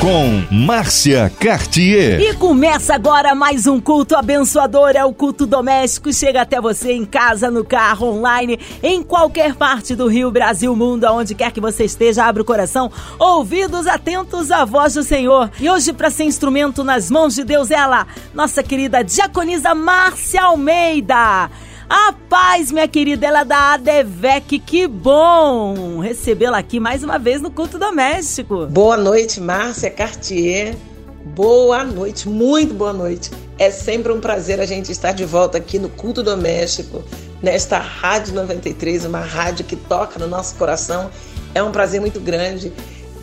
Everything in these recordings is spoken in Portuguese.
Com Márcia Cartier. E começa agora mais um culto abençoador. É o culto doméstico. Chega até você em casa, no carro, online, em qualquer parte do Rio, Brasil, mundo, aonde quer que você esteja. Abre o coração, ouvidos atentos à voz do Senhor. E hoje, para ser instrumento nas mãos de Deus, ela, nossa querida diaconisa Márcia Almeida. A paz, minha querida, ela é da ADVEC, que bom recebê-la aqui mais uma vez no culto doméstico. Boa noite, Márcia Cartier. Boa noite, muito boa noite. É sempre um prazer a gente estar de volta aqui no culto doméstico, nesta Rádio 93, uma rádio que toca no nosso coração. É um prazer muito grande.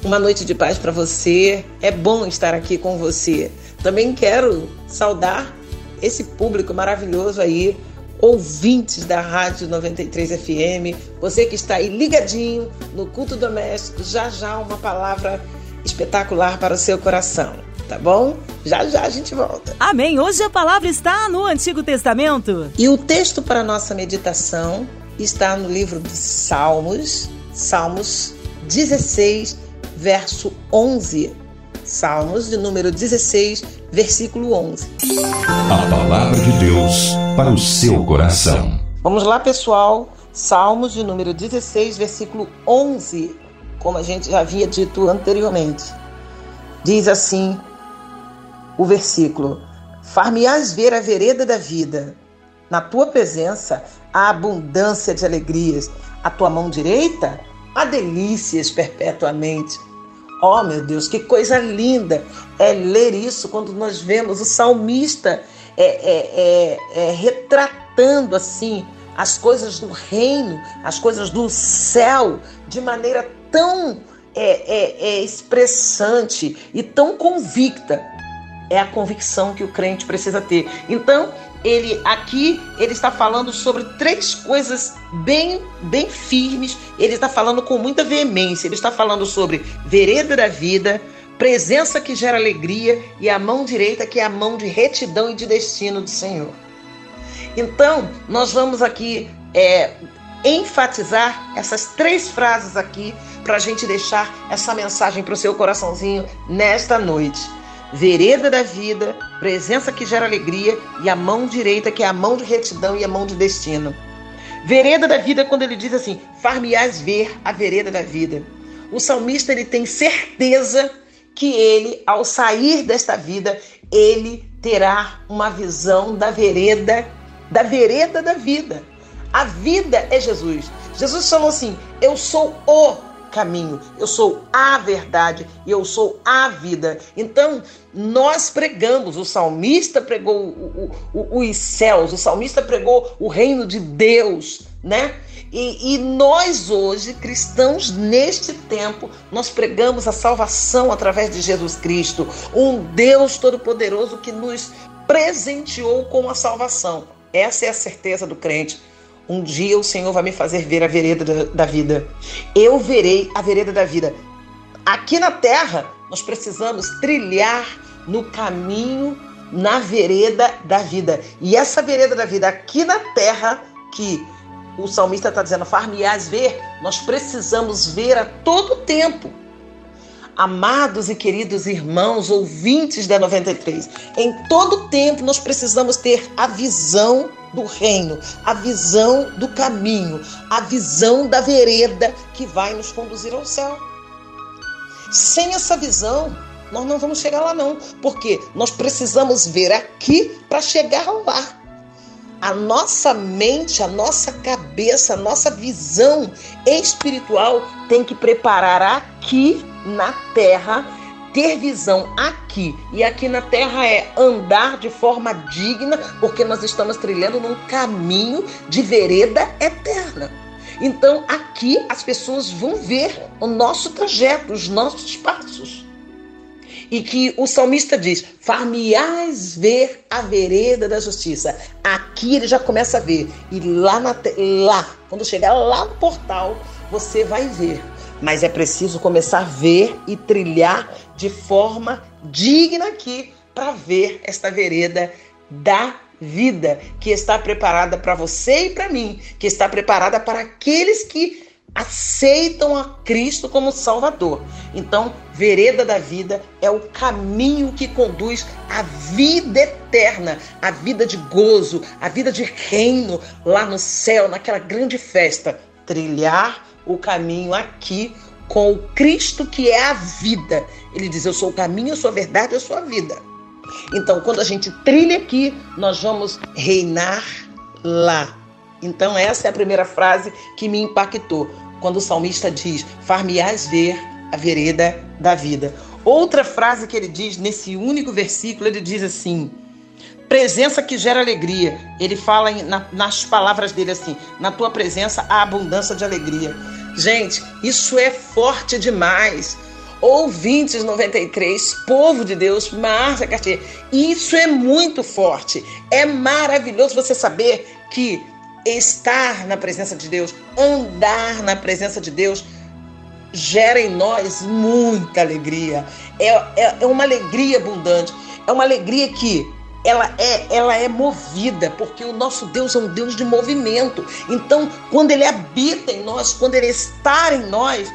Uma noite de paz para você. É bom estar aqui com você. Também quero saudar esse público maravilhoso aí ouvintes da Rádio 93 FM, você que está aí ligadinho no culto doméstico, já já uma palavra espetacular para o seu coração, tá bom? Já já a gente volta. Amém. Hoje a palavra está no Antigo Testamento. E o texto para a nossa meditação está no livro de Salmos, Salmos 16, verso 11. Salmos de número 16, versículo 11. A palavra de Deus para o seu coração. Vamos lá, pessoal. Salmos de número 16, versículo 11. Como a gente já havia dito anteriormente. Diz assim o versículo: Far-me-ás ver a vereda da vida. Na tua presença há abundância de alegrias. A tua mão direita há delícias perpetuamente. Oh, meu Deus, que coisa linda é ler isso quando nós vemos o salmista é, é, é, é, retratando assim as coisas do reino, as coisas do céu, de maneira tão é, é, expressante e tão convicta. É a convicção que o crente precisa ter. Então, ele aqui ele está falando sobre três coisas bem bem firmes. Ele está falando com muita veemência. Ele está falando sobre vereda da vida, presença que gera alegria e a mão direita que é a mão de retidão e de destino do Senhor. Então nós vamos aqui é, enfatizar essas três frases aqui para a gente deixar essa mensagem para o seu coraçãozinho nesta noite vereda da vida, presença que gera alegria e a mão direita que é a mão de retidão e a mão de destino. Vereda da vida quando ele diz assim: "Far-me-ás ver a vereda da vida". O salmista ele tem certeza que ele, ao sair desta vida, ele terá uma visão da vereda, da vereda da vida. A vida é Jesus. Jesus falou assim: "Eu sou o caminho, eu sou a verdade e eu sou a vida. Então, nós pregamos, o salmista pregou o, o, o, os céus, o salmista pregou o reino de Deus, né? E, e, nós hoje, cristãos, neste tempo, nós pregamos a salvação através de Jesus Cristo, um Deus todo-poderoso que nos presenteou com a salvação. Essa é a certeza do crente. Um dia o Senhor vai me fazer ver a vereda da vida. Eu verei a vereda da vida. Aqui na terra, nós precisamos trilhar no caminho, na vereda da vida. E essa vereda da vida aqui na terra, que o salmista está dizendo, far-me-ás ver, nós precisamos ver a todo tempo. Amados e queridos irmãos, ouvintes da 93, em todo tempo nós precisamos ter a visão do reino, a visão do caminho, a visão da vereda que vai nos conduzir ao céu. Sem essa visão, nós não vamos chegar lá não, porque nós precisamos ver aqui para chegar lá. A nossa mente, a nossa cabeça, a nossa visão espiritual tem que preparar aqui na terra ter visão aqui e aqui na terra é andar de forma digna, porque nós estamos trilhando num caminho de vereda eterna. Então aqui as pessoas vão ver o nosso trajeto, os nossos passos. E que o salmista diz: Far-me-ás ver a vereda da justiça. Aqui ele já começa a ver. E lá, na, lá, quando chegar lá no portal, você vai ver mas é preciso começar a ver e trilhar de forma digna aqui para ver esta vereda da vida que está preparada para você e para mim, que está preparada para aqueles que aceitam a Cristo como Salvador. Então, vereda da vida é o caminho que conduz à vida eterna, à vida de gozo, à vida de reino lá no céu, naquela grande festa. Trilhar o caminho aqui com o Cristo que é a vida. Ele diz: Eu sou o caminho, eu sou a verdade, eu sou a vida. Então, quando a gente trilha aqui, nós vamos reinar lá. Então, essa é a primeira frase que me impactou quando o salmista diz: Far-me-ás ver a vereda da vida. Outra frase que ele diz nesse único versículo, ele diz assim: presença que gera alegria. Ele fala em, na, nas palavras dele assim: na tua presença há abundância de alegria. Gente, isso é forte demais. Ouvintes 93, povo de Deus, Márcia Cartier, isso é muito forte. É maravilhoso você saber que estar na presença de Deus, andar na presença de Deus, gera em nós muita alegria. É, é, é, uma alegria abundante. É uma alegria que ela é, ela é movida, porque o nosso Deus é um Deus de movimento. Então, quando ele habita em nós, quando ele está em nós,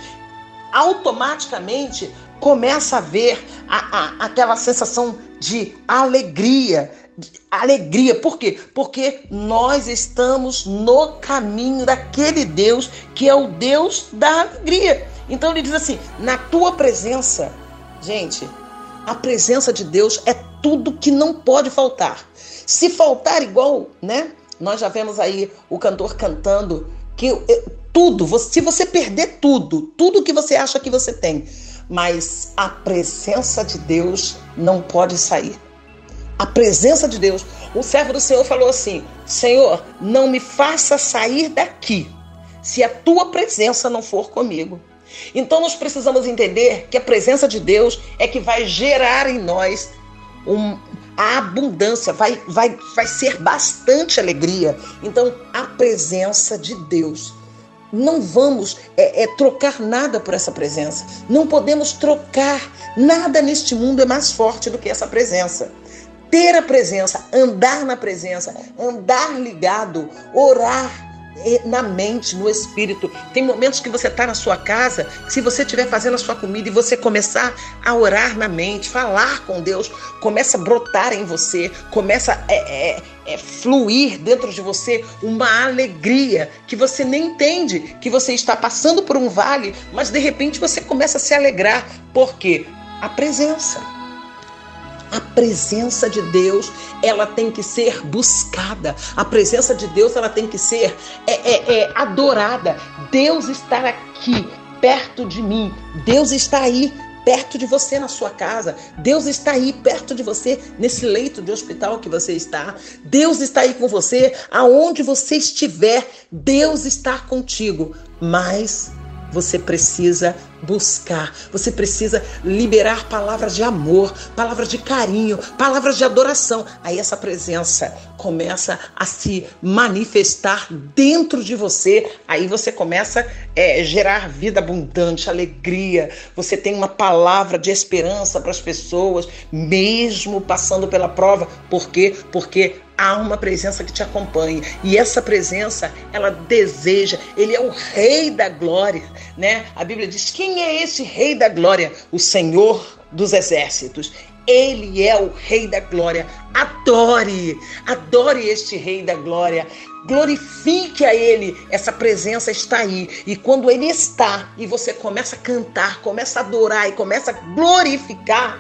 automaticamente começa a ver a, a, aquela sensação de alegria, alegria. Por quê? Porque nós estamos no caminho daquele Deus que é o Deus da alegria. Então ele diz assim: na tua presença, gente, a presença de Deus é tudo que não pode faltar. Se faltar igual, né? Nós já vemos aí o cantor cantando que eh, tudo, se você perder tudo, tudo que você acha que você tem, mas a presença de Deus não pode sair a presença de Deus. O servo do Senhor falou assim: Senhor, não me faça sair daqui se a tua presença não for comigo. Então nós precisamos entender que a presença de Deus é que vai gerar em nós um, a abundância, vai, vai, vai ser bastante alegria. Então, a presença de Deus. Não vamos é, é, trocar nada por essa presença. Não podemos trocar. Nada neste mundo é mais forte do que essa presença ter a presença, andar na presença, andar ligado, orar na mente, no espírito. Tem momentos que você está na sua casa, se você estiver fazendo a sua comida e você começar a orar na mente, falar com Deus, começa a brotar em você, começa a é, é, é, fluir dentro de você uma alegria que você nem entende que você está passando por um vale, mas de repente você começa a se alegrar. Por quê? A presença. A presença de Deus, ela tem que ser buscada. A presença de Deus, ela tem que ser é, é, é, adorada. Deus está aqui, perto de mim. Deus está aí, perto de você na sua casa. Deus está aí perto de você nesse leito de hospital que você está. Deus está aí com você aonde você estiver. Deus está contigo. Mas você precisa buscar, você precisa liberar palavras de amor, palavras de carinho, palavras de adoração. Aí essa presença começa a se manifestar dentro de você. Aí você começa a é, gerar vida abundante, alegria. Você tem uma palavra de esperança para as pessoas, mesmo passando pela prova. Por quê? Porque há uma presença que te acompanha. E essa presença, ela deseja, ele é o rei da glória, né? A Bíblia diz: "Quem é esse rei da glória? O Senhor dos exércitos. Ele é o rei da glória. Adore, adore este rei da glória. Glorifique a ele, essa presença está aí. E quando ele está e você começa a cantar, começa a adorar e começa a glorificar,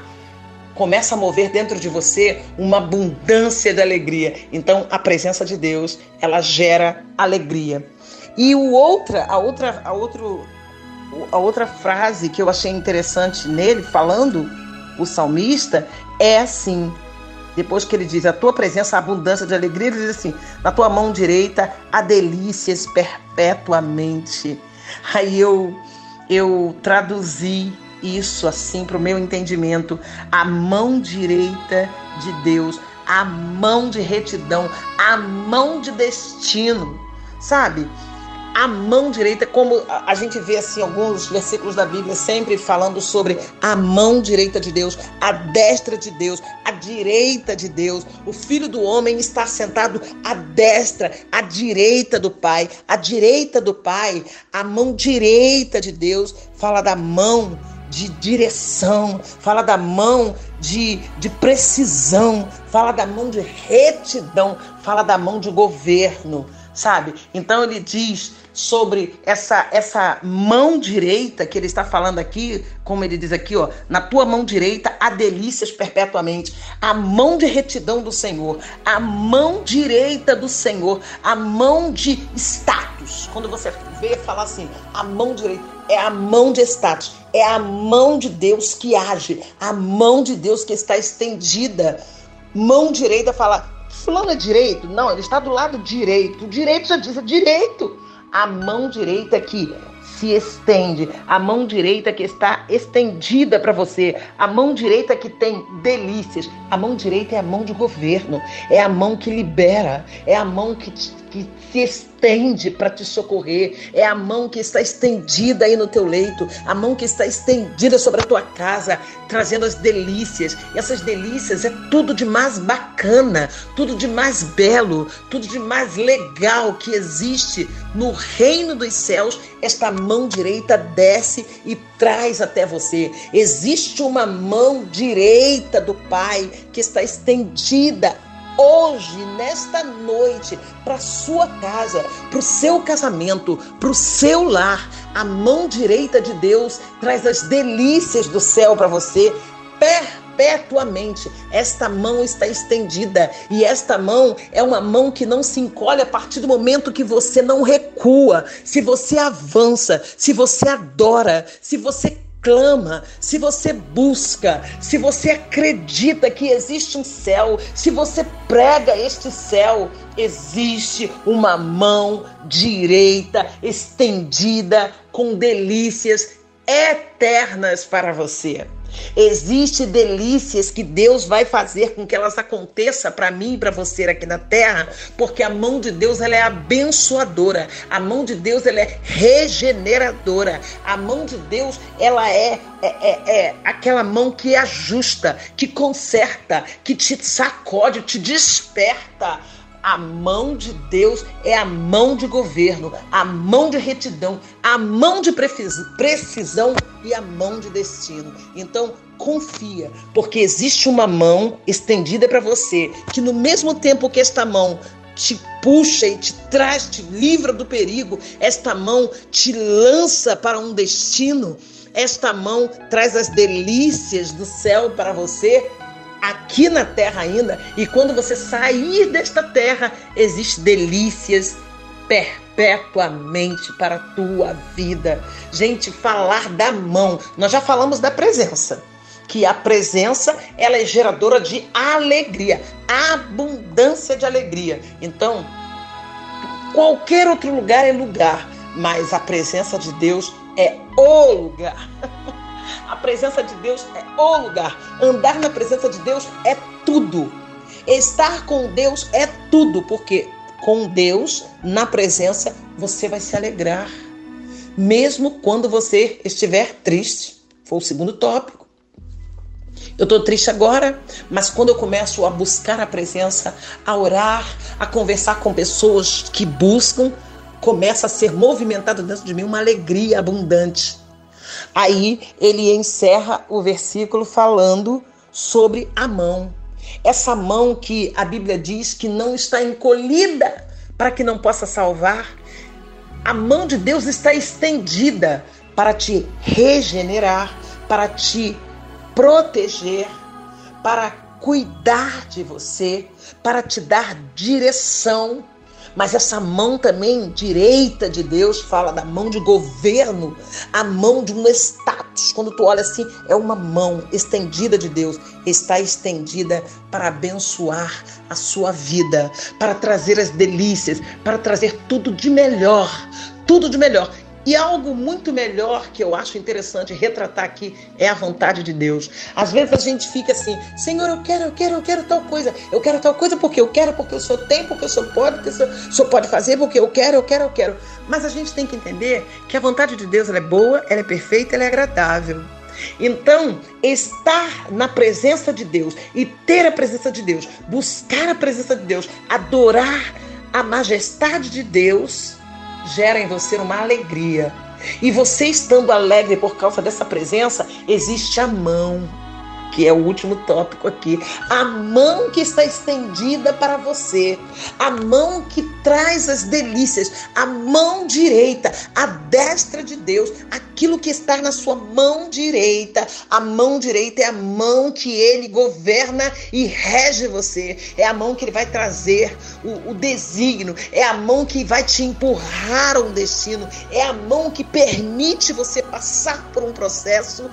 começa a mover dentro de você uma abundância de alegria. Então, a presença de Deus, ela gera alegria. E o outra, a outra, a outro, a outra frase que eu achei interessante nele falando o salmista é assim: depois que ele diz a tua presença, a abundância de alegria, ele diz assim: na tua mão direita há delícias perpetuamente. Aí eu eu traduzi isso assim para o meu entendimento, a mão direita de Deus, a mão de retidão, a mão de destino, sabe? A mão direita, como a gente vê assim alguns versículos da Bíblia sempre falando sobre a mão direita de Deus, a destra de Deus, a direita de Deus. O Filho do homem está sentado à destra, à direita do Pai, à direita do Pai, a mão direita de Deus fala da mão de direção, fala da mão de, de precisão, fala da mão de retidão, fala da mão de governo, sabe? Então ele diz sobre essa essa mão direita que ele está falando aqui, como ele diz aqui, ó, na tua mão direita há delícias perpetuamente, a mão de retidão do Senhor, a mão direita do Senhor, a mão de status. Quando você vê falar assim, a mão direita é a mão de status, é a mão de Deus que age, a mão de Deus que está estendida. Mão direita fala, fulano é direito? Não, ele está do lado direito. O direito já diz, é direito a mão direita que se estende, a mão direita que está estendida para você, a mão direita que tem delícias, a mão direita é a mão de governo, é a mão que libera, é a mão que, que se estende para te socorrer, é a mão que está estendida aí no teu leito, a mão que está estendida sobre a tua casa, trazendo as delícias. E essas delícias é tudo de mais bacana, tudo de mais belo, tudo de mais legal que existe no reino dos céus. Esta mão direita desce e traz até você. Existe uma mão direita do Pai que está estendida hoje, nesta noite, para sua casa, para o seu casamento, para o seu lar. A mão direita de Deus traz as delícias do céu para você perpetuamente. Esta mão está estendida e esta mão é uma mão que não se encolhe a partir do momento que você não recua, se você avança, se você adora, se você clama, se você busca, se você acredita que existe um céu, se você prega este céu, existe uma mão direita estendida com delícias eternas para você. Existem delícias que Deus vai fazer com que elas aconteçam para mim e para você aqui na terra, porque a mão de Deus ela é abençoadora, a mão de Deus ela é regeneradora, a mão de Deus ela é, é, é, é aquela mão que ajusta, que conserta, que te sacode, te desperta. A mão de Deus é a mão de governo, a mão de retidão, a mão de precisão e a mão de destino. Então, confia, porque existe uma mão estendida para você, que no mesmo tempo que esta mão te puxa e te traz, te livra do perigo, esta mão te lança para um destino. Esta mão traz as delícias do céu para você aqui na terra ainda, e quando você sair desta terra, existem delícias perpetuamente para a tua vida. Gente, falar da mão, nós já falamos da presença, que a presença ela é geradora de alegria, abundância de alegria. Então, qualquer outro lugar é lugar, mas a presença de Deus é o lugar. A presença de Deus é o lugar. Andar na presença de Deus é tudo. Estar com Deus é tudo, porque com Deus na presença você vai se alegrar, mesmo quando você estiver triste. Foi o segundo tópico. Eu estou triste agora, mas quando eu começo a buscar a presença, a orar, a conversar com pessoas que buscam, começa a ser movimentado dentro de mim uma alegria abundante. Aí ele encerra o versículo falando sobre a mão. Essa mão que a Bíblia diz que não está encolhida para que não possa salvar. A mão de Deus está estendida para te regenerar, para te proteger, para cuidar de você, para te dar direção mas essa mão também direita de Deus fala da mão de governo, a mão de um status. Quando tu olha assim, é uma mão estendida de Deus, está estendida para abençoar a sua vida, para trazer as delícias, para trazer tudo de melhor, tudo de melhor. E algo muito melhor que eu acho interessante retratar aqui é a vontade de Deus. Às vezes a gente fica assim, Senhor, eu quero, eu quero, eu quero tal coisa. Eu quero tal coisa porque eu quero, porque eu sou tem, porque eu sou pode, porque eu sou pode fazer, porque eu quero, eu quero, eu quero. Mas a gente tem que entender que a vontade de Deus é boa, ela é perfeita, ela é agradável. Então, estar na presença de Deus e ter a presença de Deus, buscar a presença de Deus, adorar a majestade de Deus, gera em você uma alegria. E você estando alegre por causa dessa presença, existe a mão que é o último tópico aqui. A mão que está estendida para você, a mão que traz as delícias, a mão direita, a destra de Deus, aquilo que está na sua mão direita. A mão direita é a mão que ele governa e rege você, é a mão que ele vai trazer o, o desígnio, é a mão que vai te empurrar a um destino, é a mão que permite você passar por um processo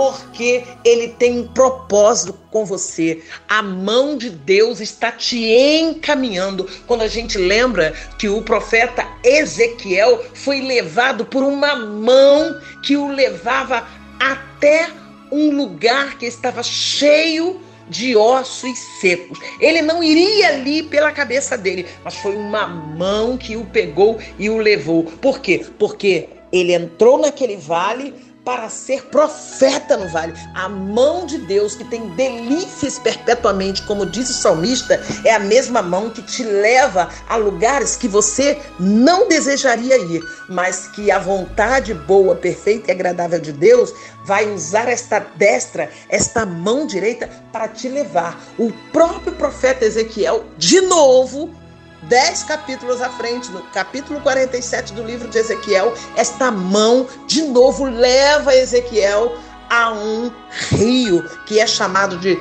porque ele tem um propósito com você. A mão de Deus está te encaminhando. Quando a gente lembra que o profeta Ezequiel foi levado por uma mão que o levava até um lugar que estava cheio de ossos secos. Ele não iria ali pela cabeça dele, mas foi uma mão que o pegou e o levou. Por quê? Porque ele entrou naquele vale para ser profeta no vale. A mão de Deus que tem delícias perpetuamente, como diz o salmista, é a mesma mão que te leva a lugares que você não desejaria ir, mas que a vontade boa, perfeita e agradável de Deus vai usar esta destra, esta mão direita para te levar. O próprio profeta Ezequiel, de novo, dez capítulos à frente, no capítulo 47 do livro de Ezequiel, esta mão de novo leva Ezequiel a um rio que é chamado de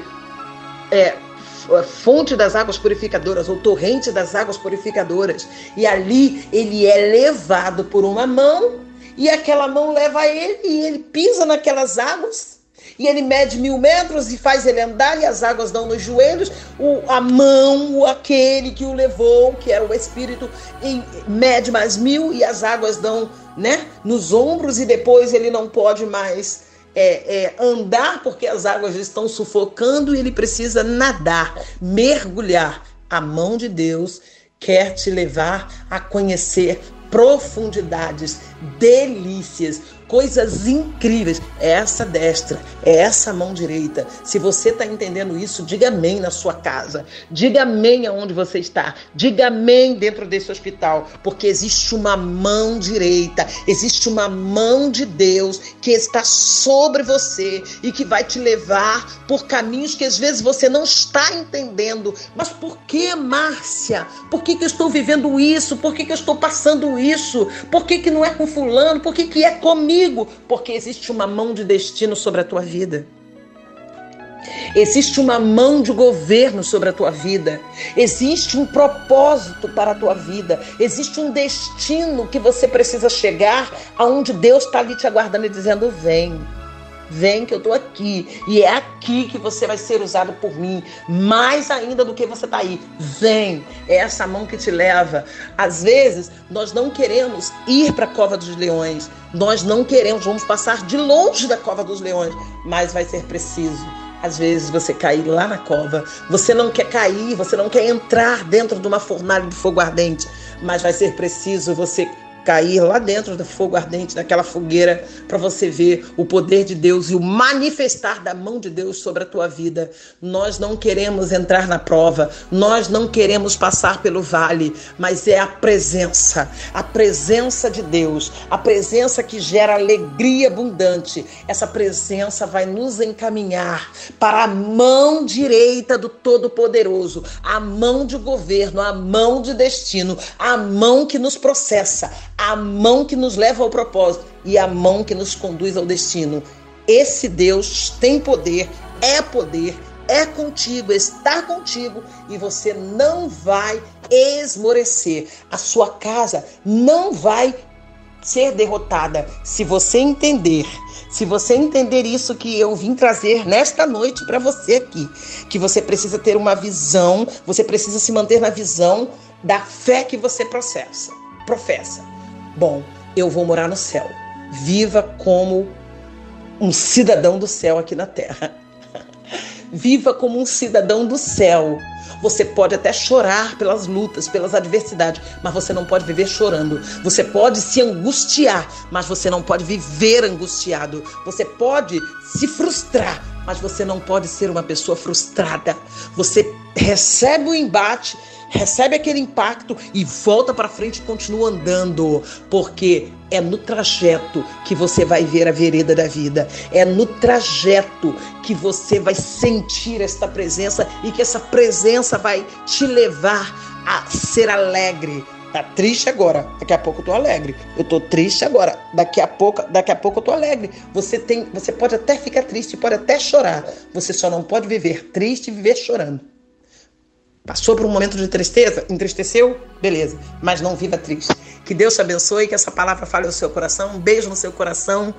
é, fonte das águas purificadoras ou torrente das águas purificadoras. E ali ele é levado por uma mão e aquela mão leva ele e ele pisa naquelas águas e ele mede mil metros e faz ele andar, e as águas dão nos joelhos. O, a mão, aquele que o levou, que era o Espírito, mede mais mil, e as águas dão né, nos ombros, e depois ele não pode mais é, é, andar porque as águas estão sufocando e ele precisa nadar, mergulhar. A mão de Deus quer te levar a conhecer profundidades, delícias, coisas incríveis. É essa destra, é essa mão direita. Se você está entendendo isso, diga amém na sua casa. Diga amém aonde você está. Diga amém dentro desse hospital, porque existe uma mão direita, existe uma mão de Deus que está sobre você e que vai te levar por caminhos que às vezes você não está entendendo. Mas por que, Márcia? Por que, que eu estou vivendo isso? Por que, que eu estou passando isso? Por que, que não é com fulano? Por que, que é comigo? Porque existe uma mão de destino sobre a tua vida. Existe uma mão de governo sobre a tua vida. Existe um propósito para a tua vida. Existe um destino que você precisa chegar aonde Deus está ali te aguardando e dizendo: vem. Vem que eu estou aqui. E é aqui que você vai ser usado por mim. Mais ainda do que você está aí. Vem. É essa mão que te leva. Às vezes, nós não queremos ir para a cova dos leões. Nós não queremos, vamos passar de longe da cova dos leões. Mas vai ser preciso. Às vezes você cair lá na cova, você não quer cair, você não quer entrar dentro de uma fornalha de fogo ardente, mas vai ser preciso você cair lá dentro do fogo ardente, daquela fogueira, para você ver o poder de Deus e o manifestar da mão de Deus sobre a tua vida. Nós não queremos entrar na prova, nós não queremos passar pelo vale, mas é a presença, a presença de Deus, a presença que gera alegria abundante. Essa presença vai nos encaminhar para a mão direita do Todo-Poderoso, a mão de governo, a mão de destino, a mão que nos processa, a mão que nos leva ao propósito e a mão que nos conduz ao destino. Esse Deus tem poder, é poder, é contigo, está contigo e você não vai esmorecer. A sua casa não vai ser derrotada se você entender. Se você entender isso que eu vim trazer nesta noite para você aqui, que você precisa ter uma visão, você precisa se manter na visão da fé que você processa, professa. Bom, eu vou morar no céu. Viva como um cidadão do céu aqui na terra. Viva como um cidadão do céu. Você pode até chorar pelas lutas, pelas adversidades, mas você não pode viver chorando. Você pode se angustiar, mas você não pode viver angustiado. Você pode se frustrar, mas você não pode ser uma pessoa frustrada. Você recebe o embate recebe aquele impacto e volta para frente e continua andando, porque é no trajeto que você vai ver a vereda da vida. É no trajeto que você vai sentir esta presença e que essa presença vai te levar a ser alegre. Tá triste agora, daqui a pouco eu tô alegre. Eu tô triste agora, daqui a pouco, daqui a pouco eu tô alegre. Você tem, você pode até ficar triste, pode até chorar. Você só não pode viver triste e viver chorando. Passou por um momento de tristeza? Entristeceu? Beleza. Mas não viva triste. Que Deus te abençoe, que essa palavra fale no seu coração. Um beijo no seu coração.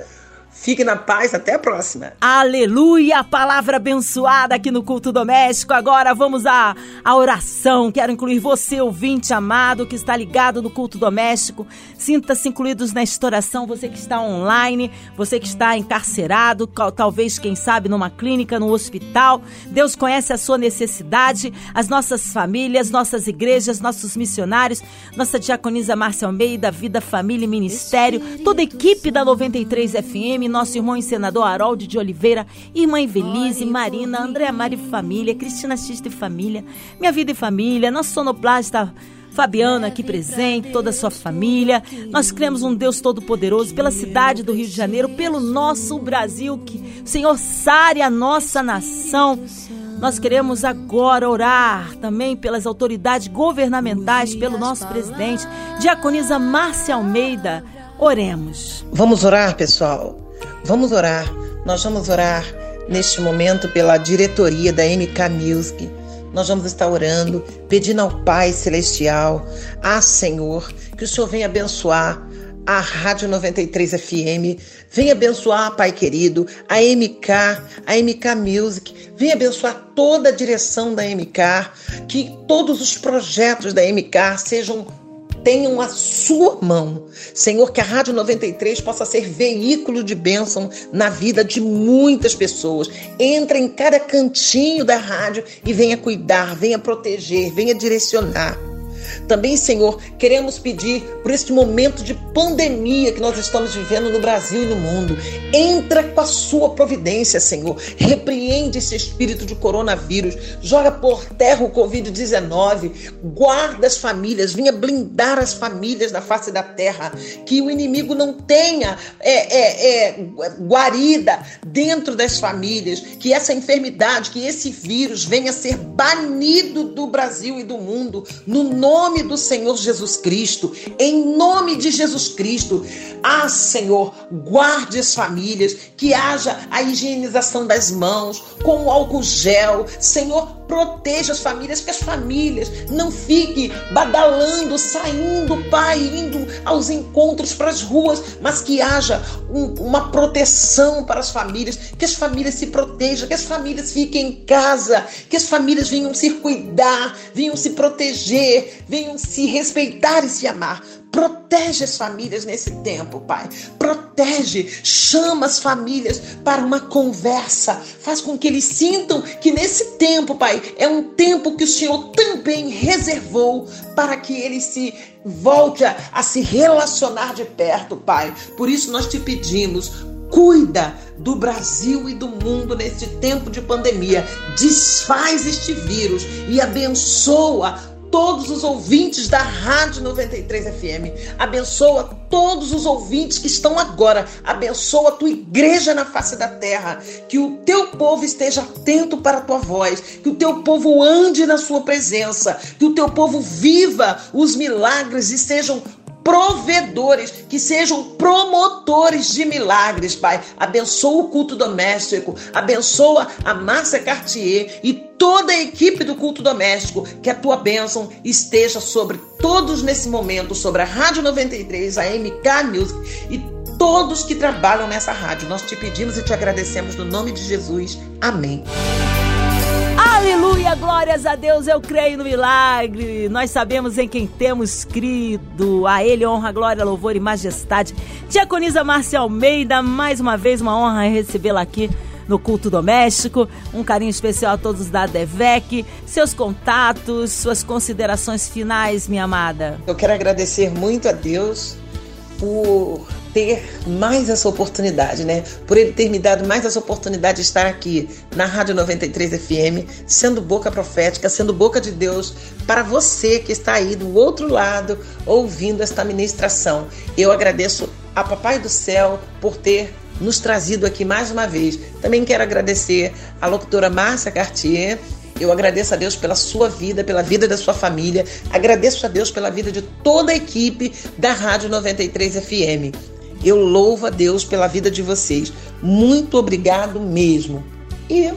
Fique na paz, até a próxima. Aleluia! Palavra abençoada aqui no culto doméstico. Agora vamos à, à oração. Quero incluir você, ouvinte amado, que está ligado no culto doméstico. Sinta-se incluídos nesta oração. Você que está online, você que está encarcerado, talvez, quem sabe, numa clínica, no hospital. Deus conhece a sua necessidade, as nossas famílias, nossas igrejas, nossos missionários, nossa diaconisa Márcia Almeida, Vida, Família e Ministério, toda a equipe da 93 FM nosso irmão senador Harold de Oliveira, irmã Evelise, Marina, Andréa Mari Família, Cristina Xista e Família, Minha Vida e Família, nosso sonoplasta Fabiana aqui presente, toda a sua família. Nós cremos um Deus todo-poderoso pela cidade do Rio de Janeiro, pelo nosso Brasil, que o Senhor sare a nossa nação. Nós queremos agora orar também pelas autoridades governamentais, pelo nosso presidente, Diaconisa Márcia Almeida. Oremos. Vamos orar, pessoal. Vamos orar. Nós vamos orar neste momento pela diretoria da MK Music. Nós vamos estar orando, pedindo ao Pai Celestial, a Senhor, que o Senhor venha abençoar a Rádio 93 FM, venha abençoar, Pai querido, a MK, a MK Music, venha abençoar toda a direção da MK, que todos os projetos da MK sejam tenham a sua mão. Senhor, que a Rádio 93 possa ser veículo de bênção na vida de muitas pessoas. Entra em cada cantinho da rádio e venha cuidar, venha proteger, venha direcionar. Também, Senhor, queremos pedir por este momento de pandemia que nós estamos vivendo no Brasil e no mundo. Entra com a sua providência, Senhor. Repreende esse espírito de coronavírus. Joga por terra o Covid-19. Guarda as famílias. Venha blindar as famílias na face da terra. Que o inimigo não tenha é, é, é, guarida dentro das famílias. Que essa enfermidade, que esse vírus venha ser banido do Brasil e do mundo. No nome nome do Senhor Jesus Cristo, em nome de Jesus Cristo. Ah, Senhor, guarde as famílias, que haja a higienização das mãos com álcool gel. Senhor, proteja as famílias, que as famílias não fiquem badalando, saindo, Pai, indo aos encontros para as ruas, mas que haja um, uma proteção para as famílias, que as famílias se protejam, que as famílias fiquem em casa, que as famílias venham se cuidar, venham se proteger, venham se respeitar e se amar. Protege as famílias nesse tempo, Pai. Protege, chama as famílias para uma conversa. Faz com que eles sintam que nesse tempo, Pai, é um tempo que o Senhor também reservou para que eles se volte a, a se relacionar de perto, Pai. Por isso nós te pedimos, cuida do Brasil e do mundo nesse tempo de pandemia. Desfaz este vírus e abençoa todos os ouvintes da Rádio 93 FM. Abençoa todos os ouvintes que estão agora. Abençoa a tua igreja na face da terra. Que o teu povo esteja atento para a tua voz. Que o teu povo ande na sua presença. Que o teu povo viva os milagres e sejam provedores, que sejam promotores de milagres, Pai. Abençoa o culto doméstico, abençoa a Márcia Cartier e toda a equipe do culto doméstico, que a tua bênção esteja sobre todos nesse momento, sobre a Rádio 93, a MK Music e todos que trabalham nessa rádio. Nós te pedimos e te agradecemos no nome de Jesus. Amém. Aleluia, glórias a Deus, eu creio no milagre. Nós sabemos em quem temos crido. A Ele honra, glória, louvor e majestade. Diaconisa Márcia Almeida, mais uma vez uma honra recebê-la aqui no culto doméstico. Um carinho especial a todos da DEVEC. Seus contatos, suas considerações finais, minha amada. Eu quero agradecer muito a Deus por ter mais essa oportunidade, né? Por ele ter me dado mais essa oportunidade de estar aqui na Rádio 93 FM, sendo boca profética, sendo boca de Deus para você que está aí do outro lado ouvindo esta ministração. Eu agradeço a Papai do Céu por ter nos trazido aqui mais uma vez. Também quero agradecer a locutora Márcia Cartier. Eu agradeço a Deus pela sua vida, pela vida da sua família. Agradeço a Deus pela vida de toda a equipe da Rádio 93 FM. Eu louvo a Deus pela vida de vocês. Muito obrigado mesmo. E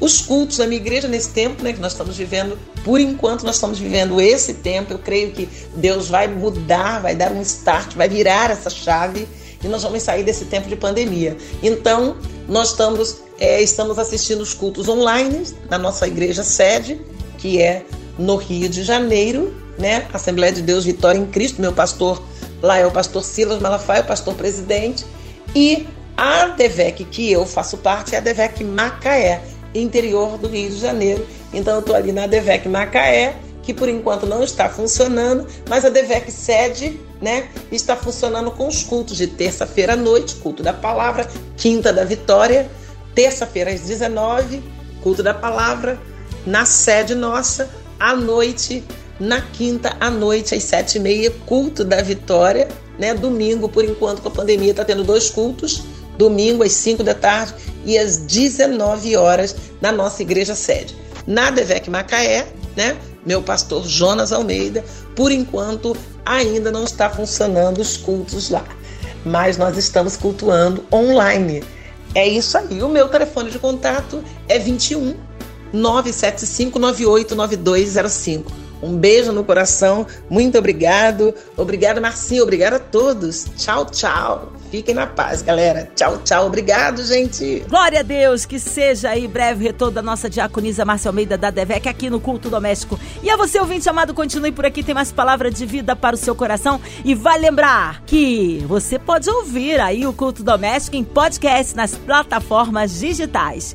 os cultos da minha igreja nesse tempo, né, que nós estamos vivendo, por enquanto nós estamos vivendo esse tempo, eu creio que Deus vai mudar, vai dar um start, vai virar essa chave e nós vamos sair desse tempo de pandemia. Então, nós estamos, é, estamos assistindo os cultos online na nossa igreja sede, que é no Rio de Janeiro, né? Assembleia de Deus Vitória em Cristo, meu pastor lá é o pastor Silas Malafaia, o pastor presidente, e a DEVEC que eu faço parte é a DEVEC Macaé, interior do Rio de Janeiro. Então eu estou ali na DEVEC Macaé, que por enquanto não está funcionando, mas a DEVEC sede né, está funcionando com os cultos de terça-feira à noite, culto da palavra, quinta da vitória, terça-feira às 19, culto da palavra, na sede nossa, à noite, na quinta à noite, às sete e meia, culto da vitória, né, domingo, por enquanto com a pandemia está tendo dois cultos, domingo às 5 da tarde e às 19 horas na nossa igreja sede. Na Devec Macaé, né? Meu pastor Jonas Almeida, por enquanto ainda não está funcionando os cultos lá, mas nós estamos cultuando online. É isso aí. O meu telefone de contato é 21 975 989205. Um beijo no coração, muito obrigado. Obrigada, Marcinho. Obrigada a todos. Tchau, tchau. Fiquem na paz, galera. Tchau, tchau. Obrigado, gente. Glória a Deus, que seja aí breve retorno da nossa diaconisa Márcia Almeida da Devec aqui no Culto Doméstico. E a você, ouvinte amado, continue por aqui, tem mais palavra de vida para o seu coração. E vai lembrar que você pode ouvir aí o Culto Doméstico em podcast nas plataformas digitais